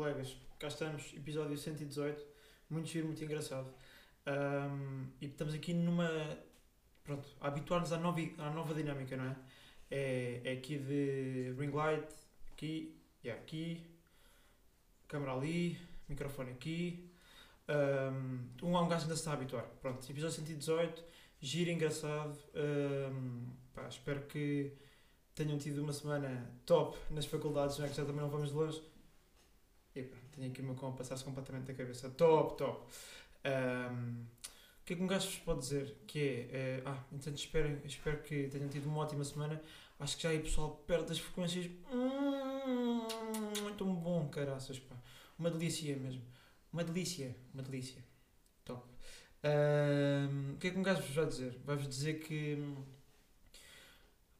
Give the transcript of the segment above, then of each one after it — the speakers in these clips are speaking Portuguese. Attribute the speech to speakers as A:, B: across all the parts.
A: colegas, cá estamos, episódio 118, muito giro, muito engraçado. Um, e estamos aqui numa. Pronto, a habituar-nos à nova, à nova dinâmica, não é? É, é aqui de ring light, aqui, yeah, aqui, câmera ali, microfone aqui. Um, um, gajo ainda se está a habituar. Pronto, episódio 118, giro engraçado. Um, pá, espero que tenham tido uma semana top nas faculdades, não é? que já também não vamos longe. E pronto, tenho aqui o meu com a passar-se completamente da cabeça. Top, top. Um, o que é que um gajo vos pode dizer? Que é, uh, ah, então espero, espero que tenham tido uma ótima semana. Acho que já aí pessoal perto das frequências. Hum, muito bom, caraças, pá. Uma delícia mesmo. Uma delícia, uma delícia. Top. Um, o que é que um gajo vos vai dizer? Vai-vos dizer que.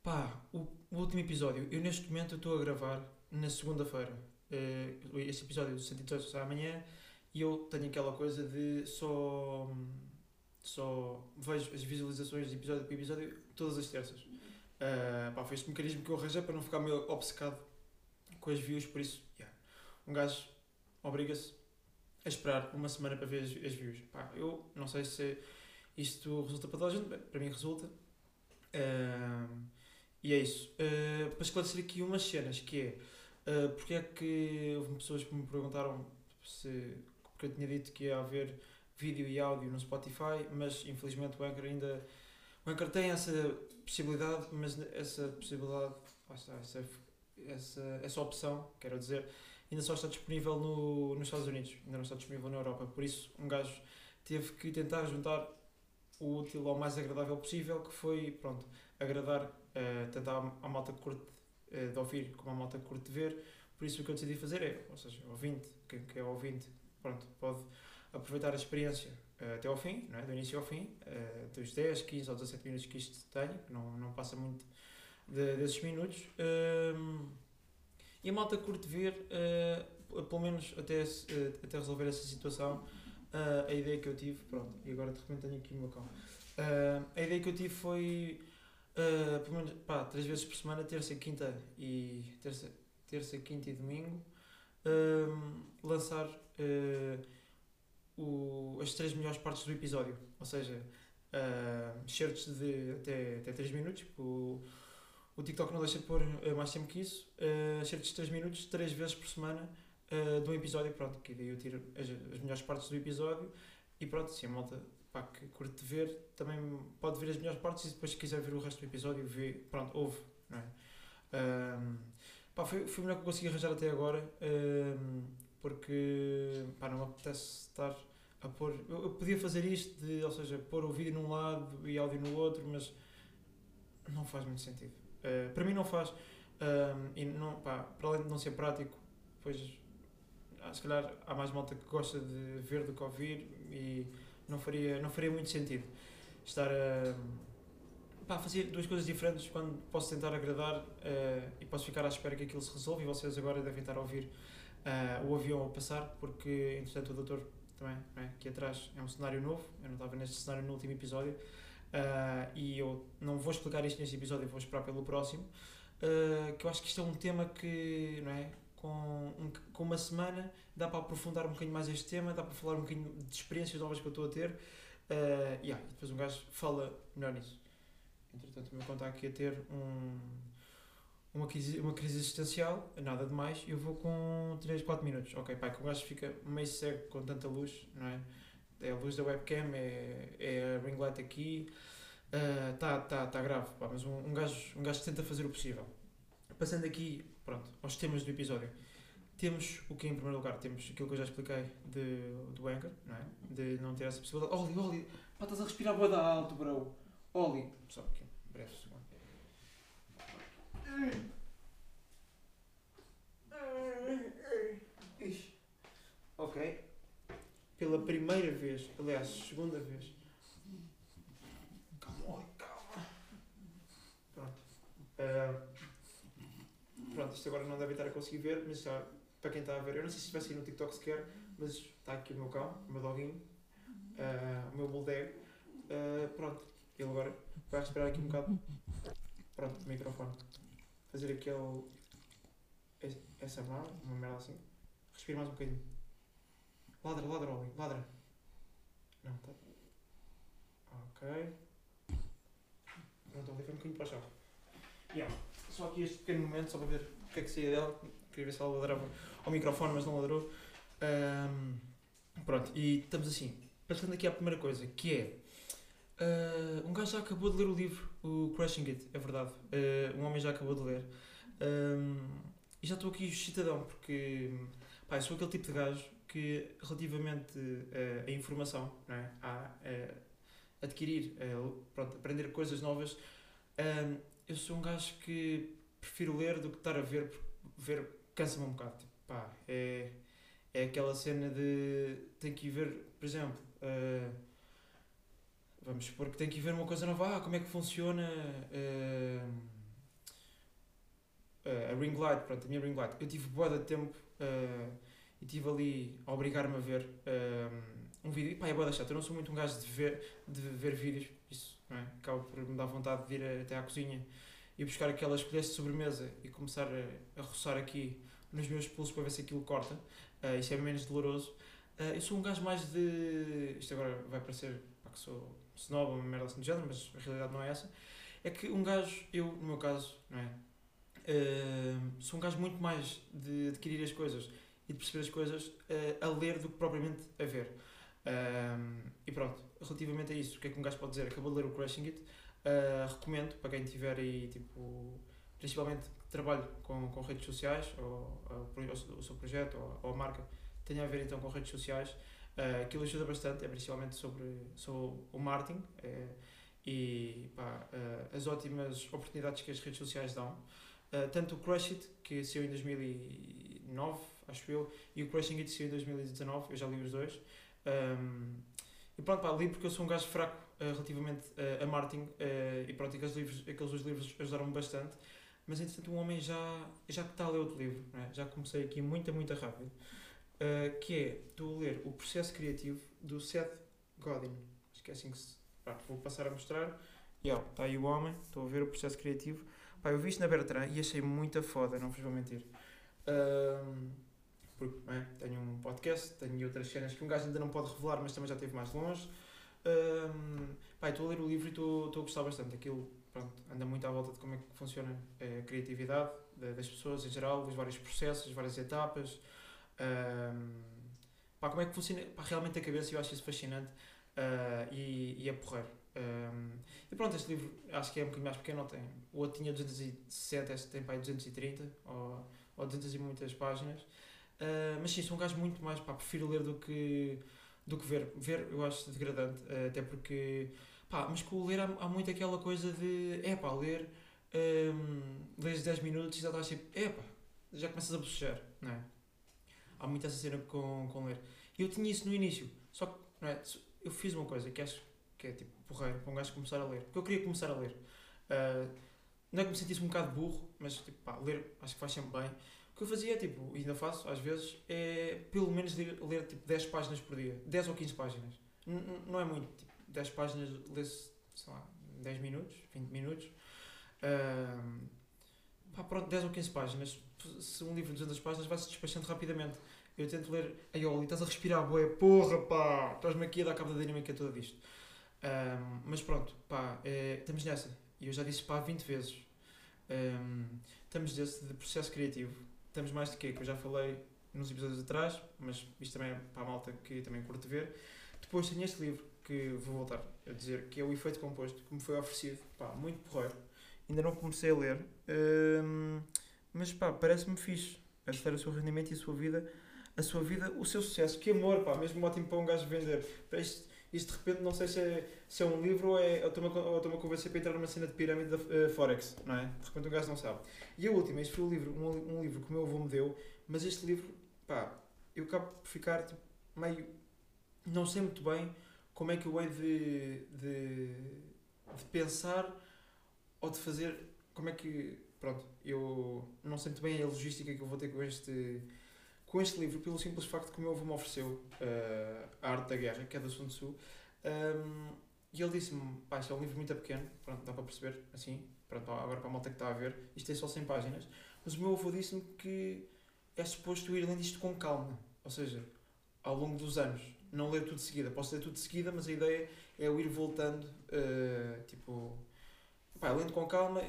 A: Pá, o, o, último episódio, eu neste momento estou a gravar na segunda-feira. Uh, este episódio do 118 sai amanhã e eu tenho aquela coisa de só. Só vejo as visualizações de episódio por episódio todas as terças. Uh, pá, foi este mecanismo que eu arranjei para não ficar meio obcecado com as views, por isso, yeah. um gajo obriga-se a esperar uma semana para ver as, as views. Pá, eu não sei se isto resulta para toda a gente, para mim resulta. Uh, e é isso. Uh, para esclarecer aqui umas cenas, que é uh, porque é que houve pessoas que me perguntaram se porque eu tinha dito que ia haver vídeo e áudio no Spotify, mas infelizmente o Anchor ainda o Anchor tem essa possibilidade, mas essa possibilidade, está, essa, essa, essa opção, quero dizer, ainda só está disponível no, nos Estados Unidos, ainda não está disponível na Europa. Por isso, um gajo teve que tentar juntar o útil ao mais agradável possível, que foi, pronto, agradar uh, tanto à, malta que curte de ouvir como à malta curte de ver. Por isso, o que eu decidi fazer é, ou seja, ouvinte, quem que é ouvinte, pronto, pode aproveitar a experiência uh, até ao fim, não é? do início ao fim, dos 10, 15 ou 17 minutos que isto tem, que não, não passa muito de, desses minutos. Ehm, e a malta curte ver, uh, pelo menos até, uh, até resolver essa situação, uh, a ideia que eu tive, pronto, e agora de repente tenho aqui o meu cão. a ideia que eu tive foi, pelo menos, pá, três vezes por semana, terça, quinta e, terça, terça quinta e domingo, lançar o, as três melhores partes do episódio, ou seja, uh, certos de até, até 3 minutos, tipo, o TikTok não deixa de pôr uh, mais tempo que isso, uh, cerca de 3 minutos, 3 vezes por semana, uh, de um episódio. Pronto, que daí eu tiro as, as melhores partes do episódio. E pronto, se a malta pá, que curte ver, também pode ver as melhores partes e depois, se quiser ver o resto do episódio, vê, pronto, ouve, não é? Um, pá, foi, foi o melhor que consegui arranjar até agora, um, porque pá, não me apetece estar a pôr. Eu, eu, podia fazer isto, de, ou seja, pôr o vídeo num lado e áudio no outro, mas não faz muito sentido. Uh, para mim não faz. Uh, e não, pá, para além de não ser prático, pois ah, se calhar há mais malta que gosta de ver do que ouvir e não faria, não faria muito sentido estar a pá, fazer duas coisas diferentes quando posso tentar agradar uh, e posso ficar à espera que aquilo se resolva e vocês agora devem estar a ouvir uh, o avião a passar porque entretanto o doutor também é? aqui atrás é um cenário novo eu não estava neste cenário no último episódio Uh, e eu não vou explicar isto neste episódio, vou esperar pelo próximo. Que eu acho que isto é um tema que, não é? Com, um, com uma semana dá para aprofundar um bocadinho mais este tema, dá para falar um bocadinho de experiências novas que eu estou a ter. Uh, yeah, e depois um gajo fala melhor nisso. Entretanto, o meu conta aqui a ter um, uma, crise, uma crise existencial, nada de mais, eu vou com 3, 4 minutos. Ok, pai, que o gajo fica meio cego com tanta luz, não é? é a luz da webcam, é, é a ring light aqui, está uh, tá, tá grave, pá, mas um, um, gajo, um gajo tenta fazer o possível. Passando aqui, pronto, aos temas do episódio. Temos o que em primeiro lugar? Temos aquilo que eu já expliquei de, do Anchor, não é? De não ter essa possibilidade. Oli, Oli, pá, estás a respirar boa da alto, bro. Oli, só aqui, breve segundo. Ok pela primeira vez, aliás, segunda vez. Calma, calma. Pronto. Uh, pronto, isto agora não deve estar a conseguir ver, mas já, para quem está a ver, eu não sei se vai sair no TikTok sequer, mas está aqui o meu cão, o meu doguinho, uh, o meu bulldog. Uh, pronto, ele agora vai respirar aqui um bocado. Pronto, microfone. Fazer aquele. essa mão, uma merda assim. Respira mais um bocadinho. Ladra, ladra, Oli, ladra. Não, tá. Ok. Pronto, Oli foi um bocadinho para o chão. Yeah. Só aqui este pequeno momento, só para ver o que é que saía dela. Queria ver se ela ladrava ao microfone, mas não ladrou. Ahm, pronto, e estamos assim. Passando aqui à primeira coisa, que é. ah, um gajo já acabou de ler o livro, o Crushing It, é verdade. Ah, um homem já acabou de ler. Ahm, e já estou aqui excitadão, porque pá, sou aquele tipo de gajo que, relativamente ah, à informação, não é? a adquirir, pronto, aprender coisas novas, ahm, eu sou um gajo que prefiro ler do que estar a ver, porque ver cansa-me um bocado. Tipo, pá, é, é aquela cena de. Tem que ir ver, por exemplo. ah, vamos supor que tem que ir ver uma coisa nova. Ah, como é que funciona. ah, a ring light, pronto, a minha ring light. Eu tive boa de tempo e tive ali a obrigar-me a ver um vídeo. Pá, é boa chato. Eu não sou muito um gajo de ver, de ver vídeos, isso, não é? Acaba por me dar vontade de ir até à cozinha e buscar aquelas colheres de sobremesa e começar a, a roçar aqui nos meus pulsos para ver se aquilo corta. Ah, isso é menos doloroso. Ah, eu sou um gajo mais de. Isto agora vai parecer pá, que sou snob ou uma merda assim do género, mas a realidade não é essa. É que um gajo, eu no meu caso, não é? Ah, sou um gajo muito mais de adquirir as coisas e de perceber as coisas a ler do que propriamente a ver. E pronto, relativamente a isso, o que é que um gajo pode dizer? Acabou de ler o Crushing It. Ah, recomendo para quem tiver aí, tipo, principalmente que trabalhe com, com redes sociais, ou, ou, o- seu projeto, ou, ou a marca, tenha a ver então com redes sociais. Ah, aquilo ajuda bastante, é principalmente sobre, sobre o marketing eh, e pá, ah, as ótimas oportunidades que as redes sociais dão. Ah, tanto o Crush It, que saiu em 2009, acho eu, e o Crushing It saiu em 2019, eu já li os dois. Um, e pronto, pá, li porque eu sou um gajo fraco ah, relativamente ah, a marketing ah, e pronto, aqueles, livros, aqueles dois livros ajudaram-me bastante. Mas entretanto, um homem já, já está a ler outro livro, é? já comecei aqui muito, muito rápido, que é, a ler O Processo Criativo do Seth Godin. Acho que é assim que se. Pá, vou passar a mostrar. Yeah, está aí o homem, estou a ver o processo criativo. Pá, eu vi isto na Bertrand e achei muita foda, não vos vou mentir. Ahm, porque é? tenho um podcast, tenho outras cenas que um gajo ainda não pode revelar, mas também já esteve mais longe. Pá, estou a ler o livro e estou a gostar bastante. Aquilo pronto, anda muito à volta de como é que funciona a criatividade da- das pessoas em geral, os vários processos, as várias etapas. Ahm, pá, como é que funciona pá, realmente a cabeça, eu acho isso fascinante ah, e, e é porreiro. Ahm, e pronto, este livro acho que é um bocadinho mais pequeno, tem. O outro tinha 260, este tem pá, aí 230 ou, ou 200 e muitas páginas. Ah, mas sim, sou um gajo muito mais, pá, prefiro ler do que, do que ver. Ver eu acho degradante, ah, até porque, pá, mas com o ler há, há muito aquela coisa de, é pá, ler, um, lês 10 minutos e já estás tipo, é pá, já começas a bocejar, não é? Há muito essa cena com, com ler. E eu tinha isso no início, só que, não é, eu fiz uma coisa que acho que é tipo porreiro para um gajo começar a ler, porque eu queria começar a ler. Ah, não é que me sentisse um bocado burro, mas tipo, pá, ler acho que faz sempre bem. Que eu fazia, tipo, e ainda faço às vezes, é pelo menos ler, ler tipo 10 páginas por dia, 10 ou 15 páginas. N- não é muito, tipo, 10 páginas lê-se, sei lá, 10 minutos, 20 minutos. Ah, pá, pronto, 10 ou 15 páginas. Se um livro de 200 páginas vai-se despachando rapidamente. Eu tento ler, ai Oli, estás a respirar, boé, porra, pá, estás-me aqui a dar cabo da dinâmica toda disto. Um, mas pronto, pá, eh, estamos nessa. E eu já disse pá 20 vezes. Um, estamos desse de processo criativo. Estamos mais de quê? Que eu já falei nos episódios atrás, mas isto também é para a malta que também curte ver. Depois tenho este livro que vou voltar a dizer, que é o Efeito Composto, que me foi oferecido, pá, muito porreiro. Ainda não comecei a ler, um, mas pá, parece-me fixe. Ajustar o seu rendimento e a sua vida, a sua vida, o seu sucesso. Que amor, pá, mesmo ótimo para um gajo vender. Isto, isto de repente não sei se é, se é um livro ou é, ou estou-me a convencer para entrar numa cena de pirâmide da eh, Forex, não é? De repente um gajo não sabe. E a última, este foi um livro, um, um livro que o meu avô me deu, mas este livro, pá, eu acabo por ficar tipo, meio. Não sei muito bem como é que eu hei de, de, de pensar ou de fazer. Como é que. Pronto, eu não sei muito bem a logística que eu vou ter com este, com este livro, pelo simples facto que o meu avô me ofereceu eh, A Arte da Guerra, que é da Sun Tzu. Um, e ele disse-me: pá, isto é um livro muito pequeno, pronto, dá para perceber, assim, pronto, agora para a malta que está a ver, isto tem só 100 páginas. Mas o meu avô disse-me que é suposto ir lendo isto com calma. Ou seja, ao longo dos anos. Não ler tudo de seguida. Posso ler tudo de seguida, mas a ideia é eu ir voltando, uh, tipo, pá, lendo com calma,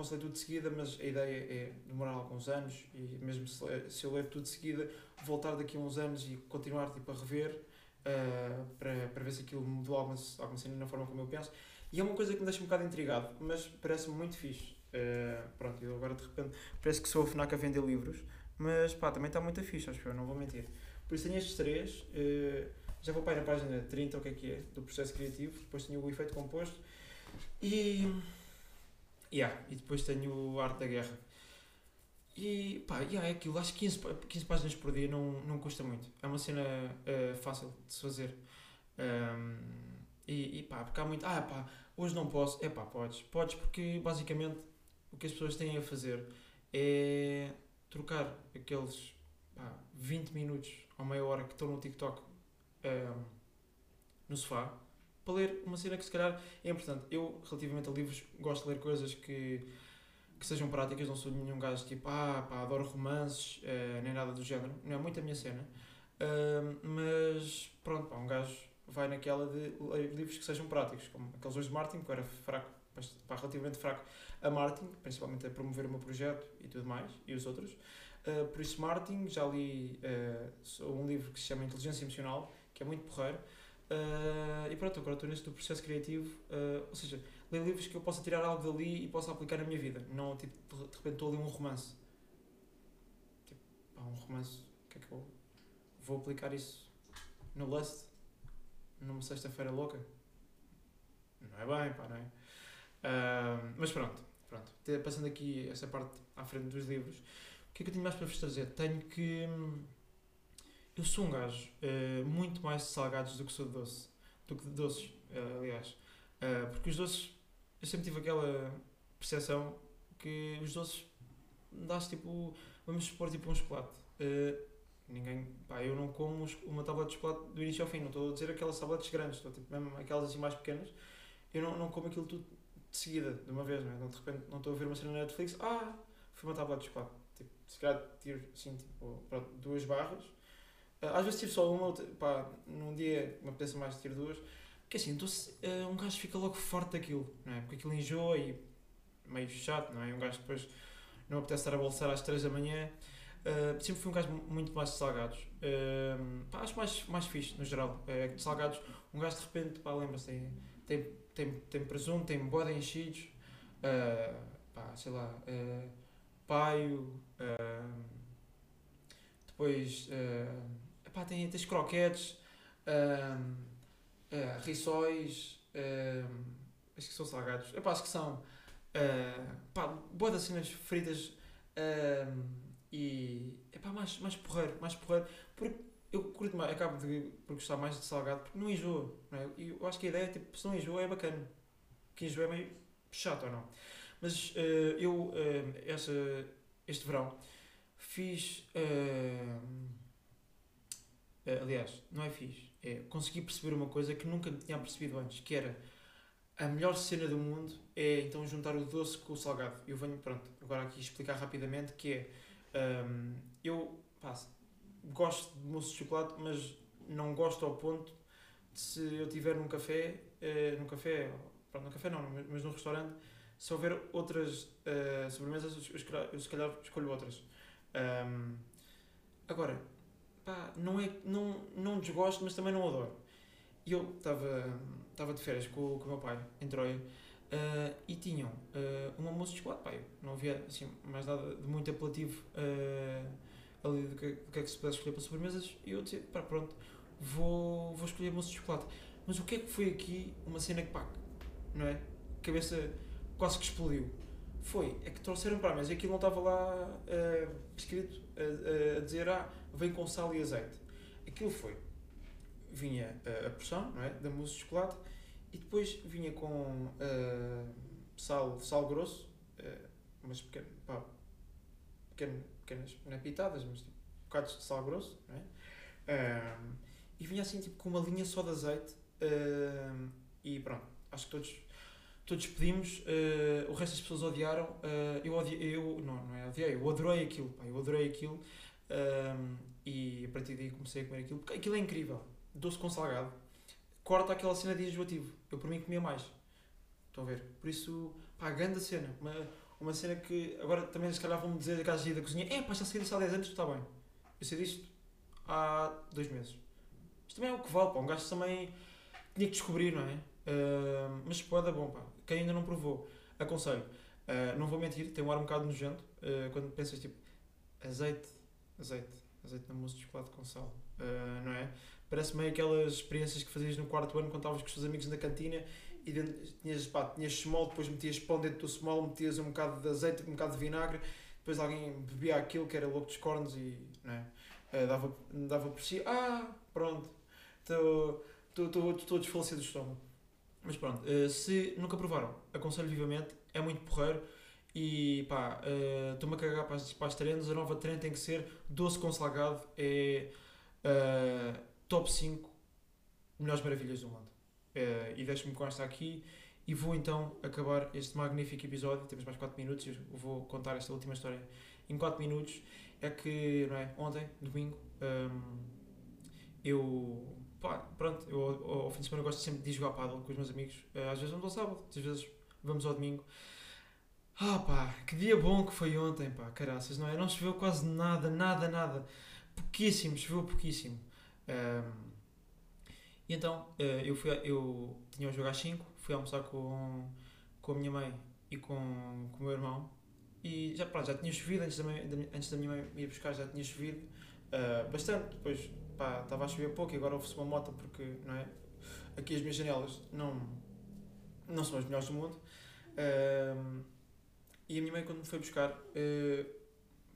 A: posso ler tudo de seguida, mas a ideia é demorar alguns anos e mesmo se, se eu ler tudo de seguida, voltar daqui a uns anos e continuar tipo, a rever uh, para, para ver se aquilo mudou alguma, alguma cena na forma como eu penso. E é uma coisa que me deixa um bocado intrigado, mas parece-me muito fixe. Uh, pronto, eu agora de repente parece que sou a FNAC a vender livros, mas pá, também está muito fixe, acho que eu, não vou mentir. Por isso tenho estes três, uh, já vou para na página 30, o que é que é, do processo criativo, depois tenho o efeito composto e. Yeah, e depois tenho o Arte da Guerra. E pá, yeah, é aquilo, acho que 15, 15 páginas por dia não, não custa muito. É uma cena uh, fácil de se fazer. Um, e, e pá, porque há muito. Ah, pá, hoje não posso. É pá, podes. Podes porque basicamente o que as pessoas têm a fazer é trocar aqueles pá, 20 minutos ou meia hora que estão no TikTok um, no sofá para ler uma cena que se calhar é importante. Eu, relativamente a livros, gosto de ler coisas que, que sejam práticas, não sou nenhum gajo tipo, ah, pá, adoro romances, uh, nem nada do género, não é muito a minha cena. Uh, mas pronto, pá, um gajo vai naquela de livros que sejam práticos, como aqueles dois de Martin, que eu era fraco, pá, relativamente fraco a Martin, principalmente a promover o meu projeto e tudo mais, e os outros. Uh, por isso, Martin, já li uh, um livro que se chama Inteligência Emocional, que é muito porreiro. Uh, e pronto, agora estou neste processo criativo, uh, ou seja, ler livros que eu possa tirar algo dali e possa aplicar na minha vida. Não, tipo, de repente estou a ler um romance. Tipo, pá, um romance, o que é que eu vou aplicar isso no Lust? Numa sexta-feira louca? Não é bem, pá, não é? Uh, mas pronto, pronto. Passando aqui essa parte à frente dos livros, o que é que eu tenho mais para vos trazer? Tenho que. Eu sou um gajo uh, muito mais de salgados do que sou de doce. Do que de doces, uh, aliás. Uh, porque os doces, eu sempre tive aquela percepção que os doces dás tipo. Vamos supor tipo um chocolate. ninguém. Pá, eu não como uma tábua de chocolate do início ao fim. Não estou a dizer aquelas tabletes grandes, estou tipo mesmo aquelas assim mais pequenas. Eu não, não como aquilo tudo de seguida, de uma vez, não é? De repente não estou a ver uma cena na Netflix, ah, foi uma tábua de chocolate. Tipo, se calhar tiro assim, tipo, pronto, duas barras às vezes tive só uma, pá, num dia me apetece mais ter duas. Porque assim, então, um gajo fica logo forte daquilo, não é? Porque aquilo enjoa e meio chato, não é? Um gajo depois não apetece estar a bolsar às 3 da manhã. Uh, sempre fui um gajo muito mais de salgados. Uh, pá, acho mais, mais fixe, no geral. Uh, de salgados, um gajo de repente, pá, lembra-se, tem, tem, tem, tem presunto, tem boda enchidos, uh, pá, sei lá, paio, depois Epá, tem, tens croquetes, um, uh, eh, rissóis, um, acho que são salgados, epá, acho que são uh, pá, boas cenas fritas um, e epá, mais, mais porreiro, mais porreiro, porque eu curto mais, acabo de por gostar mais de salgado porque não enjoa, não é? Eu acho que a ideia é tipo, se não enjoa é bacana, que enjoa é meio chato ou não. Mas uh, eu, uh, essa, este verão, fiz. Uh, aliás, não é fixe. É conseguir perceber uma coisa que nunca tinha percebido antes, que era a melhor cena do mundo é então juntar o doce com o salgado. Eu venho, pronto, agora aqui explicar rapidamente que é um, eu pá, gosto de mousse de chocolate, mas não gosto ao ponto de se eu estiver num café, uh, num café, pronto, num café não, mas num restaurante, se houver outras uh, sobremesas, eu, eu, se calhar escolho outras. Um, agora, pá, não, é, não, não desgosto, mas também não adoro. E eu estava de férias com, com o meu pai, em Troia, uh, e tinham uh, um almoço de chocolate. Pá, não havia assim, mais nada de muito apelativo uh, ali do que, do que é que se pudesse escolher para sobremesas. E eu disse, pá, pronto, vou, vou escolher almoço de chocolate. Mas o que é que foi aqui uma cena que, pá, não é? Cabeça quase que explodiu. Foi, é que trouxeram para a mesa aquilo não estava lá uh, escrito a, a dizer, ah, vem com sal e azeite. Aquilo foi. Vinha a, a porção, não é? Da mousse de chocolate e depois vinha com uh, sal, sal grosso, uh, umas pequenas, pá, pequenas, pequenas, não é pitadas, mas tipo, bocados de sal grosso, não é? Uh, e vinha assim tipo com uma linha só de azeite uh, e pronto, acho que todos todos pedimos, uh, o resto das pessoas odiaram, uh, eu odiei, eu, não, não é odiei, eu adorei aquilo, pá, eu adorei aquilo, Um, e a partir daí comecei a comer aquilo. Porque aquilo é incrível. Doce com salgado. Corta aquela cena de enjoativo. Eu por mim comia mais. Estão a ver? Por isso, pá, grande cena. Uma, uma cena que agora também se calhar vão-me dizer a casa da cozinha, é pá, já sei disso há 10 anos, está bem. Eu sei disto há 2 meses. Isto também é o que vale, pá. Um gajo também tinha que descobrir, não é? Uh, mas pode é bom, pá. Quem ainda não provou, aconselho. Uh, não vou mentir, tem um ar um bocado nojento. Uh, quando pensas tipo, azeite, azeite, azeite na mousse de chocolate com sal, uh, não é? Parece meio aquelas experiências que fazias no quarto ano quando estavas com os teus amigos na cantina e dentro, tinhas, pá, tinhas small, depois metias pão dentro do small, metias um bocado de azeite, um bocado de vinagre, depois alguém bebia aquilo que era louco dos cornos e não é? Uh, dava, dava por si, ah, pronto, estou desfalecido do estômago. Mas pronto, uh, se nunca provaram, aconselho vivamente, é muito porreiro e pá, uh, estou-me a cagar para as, para as a nova treina tem que ser doce com salgado, é uh, top 5 melhores maravilhas do mundo. Uh, e deixo-me com esta aqui. E vou então acabar este magnífico episódio, temos mais 4 minutos, eu vou contar esta última história em 4 minutos, é que, é, ontem, domingo, um, ehm, eu, pá, pronto, eu ao, ao fim de semana gosto sempre de jogar paddle com os meus amigos, às vezes vamos ao sábado, às vezes vamos ao domingo, ah pá, que dia bom que foi ontem, pá, caraças, não é? Não choveu quase nada, nada, nada. Pouquíssimo, choveu pouquíssimo. Um, e então, uh, eu, fui, eu tinha o jogo às 5, fui almoçar com, com a minha mãe e com, com o meu irmão. E já, pá, já tinha chovido, antes da, antes da minha mãe ir buscar já tinha chovido uh, bastante. Depois, pá, estava a chover pouco e agora houve-se uma moto porque, não é? Aqui as minhas janelas não, não são as melhores do mundo. Uh, e a minha mãe, quando me foi buscar, uh,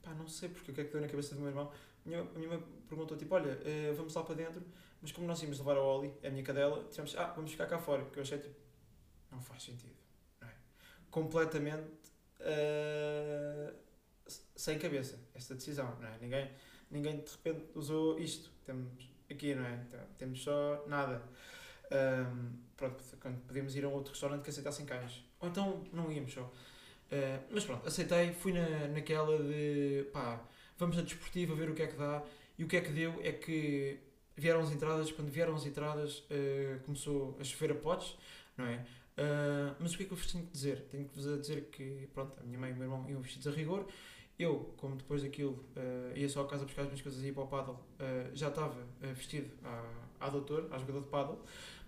A: pá, não sei porque, o que é que deu na cabeça do meu irmão, a minha, a minha mãe perguntou, tipo, olha, uh, vamos lá para dentro, mas como nós íamos levar a Oli, a minha cadela, dissemos, ah, vamos ficar cá fora, porque eu achei, tipo, não faz sentido, não é? Completamente uh, sem cabeça, esta decisão, não é? Ninguém, ninguém de repente usou isto, temos aqui, não é? Então, temos só nada. Um, pronto, quando podíamos ir a um outro restaurante que aceitassem cães. Ou então não íamos só. Uh, mas pronto, aceitei, fui na, naquela de pá, vamos na desportiva ver o que é que dá. E o que é que deu é que vieram as entradas, quando vieram as entradas uh, começou a chover a potes, não é? Uh, mas o que é que eu vos tenho que dizer? Tenho que vos dizer que, pronto, a minha mãe e o meu irmão iam vestidos a rigor. Eu, como depois daquilo ia só a casa buscar as minhas coisas e ia para o paddle, já estava vestido à, à doutor, à jogador de paddle.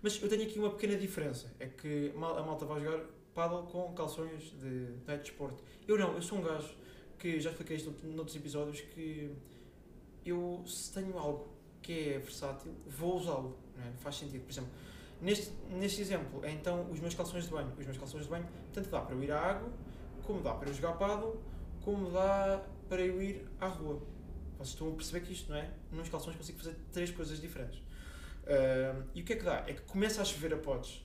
A: Mas eu tenho aqui uma pequena diferença, é que a malta vai jogar paddle com calções de, de desporto. Eu não, eu sou um gajo que já expliquei isto noutros episódios que eu se tenho algo que é versátil, vou usá-lo, é? faz sentido. Por exemplo, neste, neste exemplo, é então os meus calções de banho. Os meus calções de banho, tanto dá para eu ir à água, como dá para eu jogar paddle, como dá para eu ir à rua. Vocês estão a perceber que isto, não é? Nos calções consigo fazer três coisas diferentes. E o que é que dá? É que começa a chover a potes.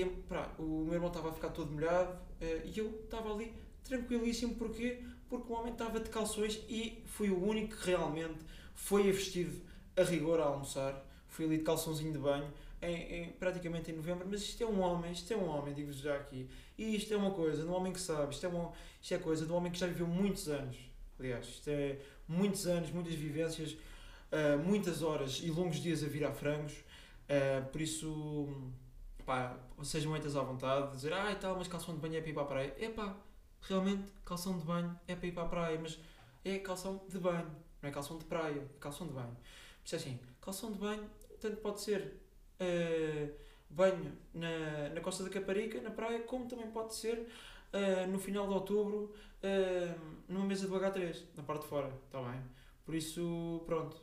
A: E pá, o meu irmão estava a ficar todo molhado uh, e eu estava ali tranquilíssimo. Porquê? Porque o homem estava de calções e fui o único que realmente foi a vestido a rigor a almoçar. Fui ali de calçãozinho de banho, em, em, praticamente em novembro. Mas isto é um homem, isto é um homem, digo-vos já aqui. E isto é uma coisa de um homem que sabe, isto é, um, isto é coisa de um homem que já viveu muitos anos. Aliás, isto é muitos anos, muitas vivências, uh, muitas horas e longos dias a virar frangos. Uh, por isso pá, sejam muitas à vontade, dizer, ah e tal, mas calção de banho é para ir para a praia. É pá, realmente, calção de banho é para ir para a praia, mas é calção de banho, não é calção de praia, é calção de banho. Por assim, calção de banho, tanto pode ser uh, banho na, na costa da Caparica, na praia, como também pode ser uh, no final de outubro, uh, numa mesa do H3, na parte de fora, está bem? Por isso, pronto.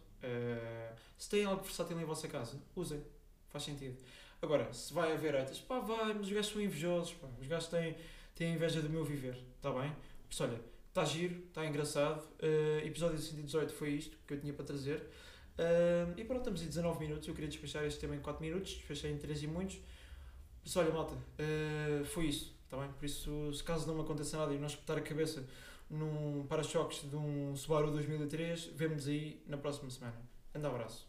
A: se têm algo versátil em vossa casa, usem, faz sentido. Agora, se vai haver haters, pá, vai, mas os gajos são invejosos, pá. Os gajos têm, têm inveja do meu viver, está bem? Isso, olha, está giro, está engraçado. Uh, episódio 118 foi isto que eu tinha para trazer. Uh, e pronto, estamos em 19 minutos. Eu queria despachar este tema em 4 minutos, despachei em 3 e muitos. Isso, olha, malta, uh, foi isso, está bem? Por isso, se caso não me aconteça nada e não espetar a cabeça num para-choques de um Subaru 2003, vemo-nos aí na próxima semana. Um abraço.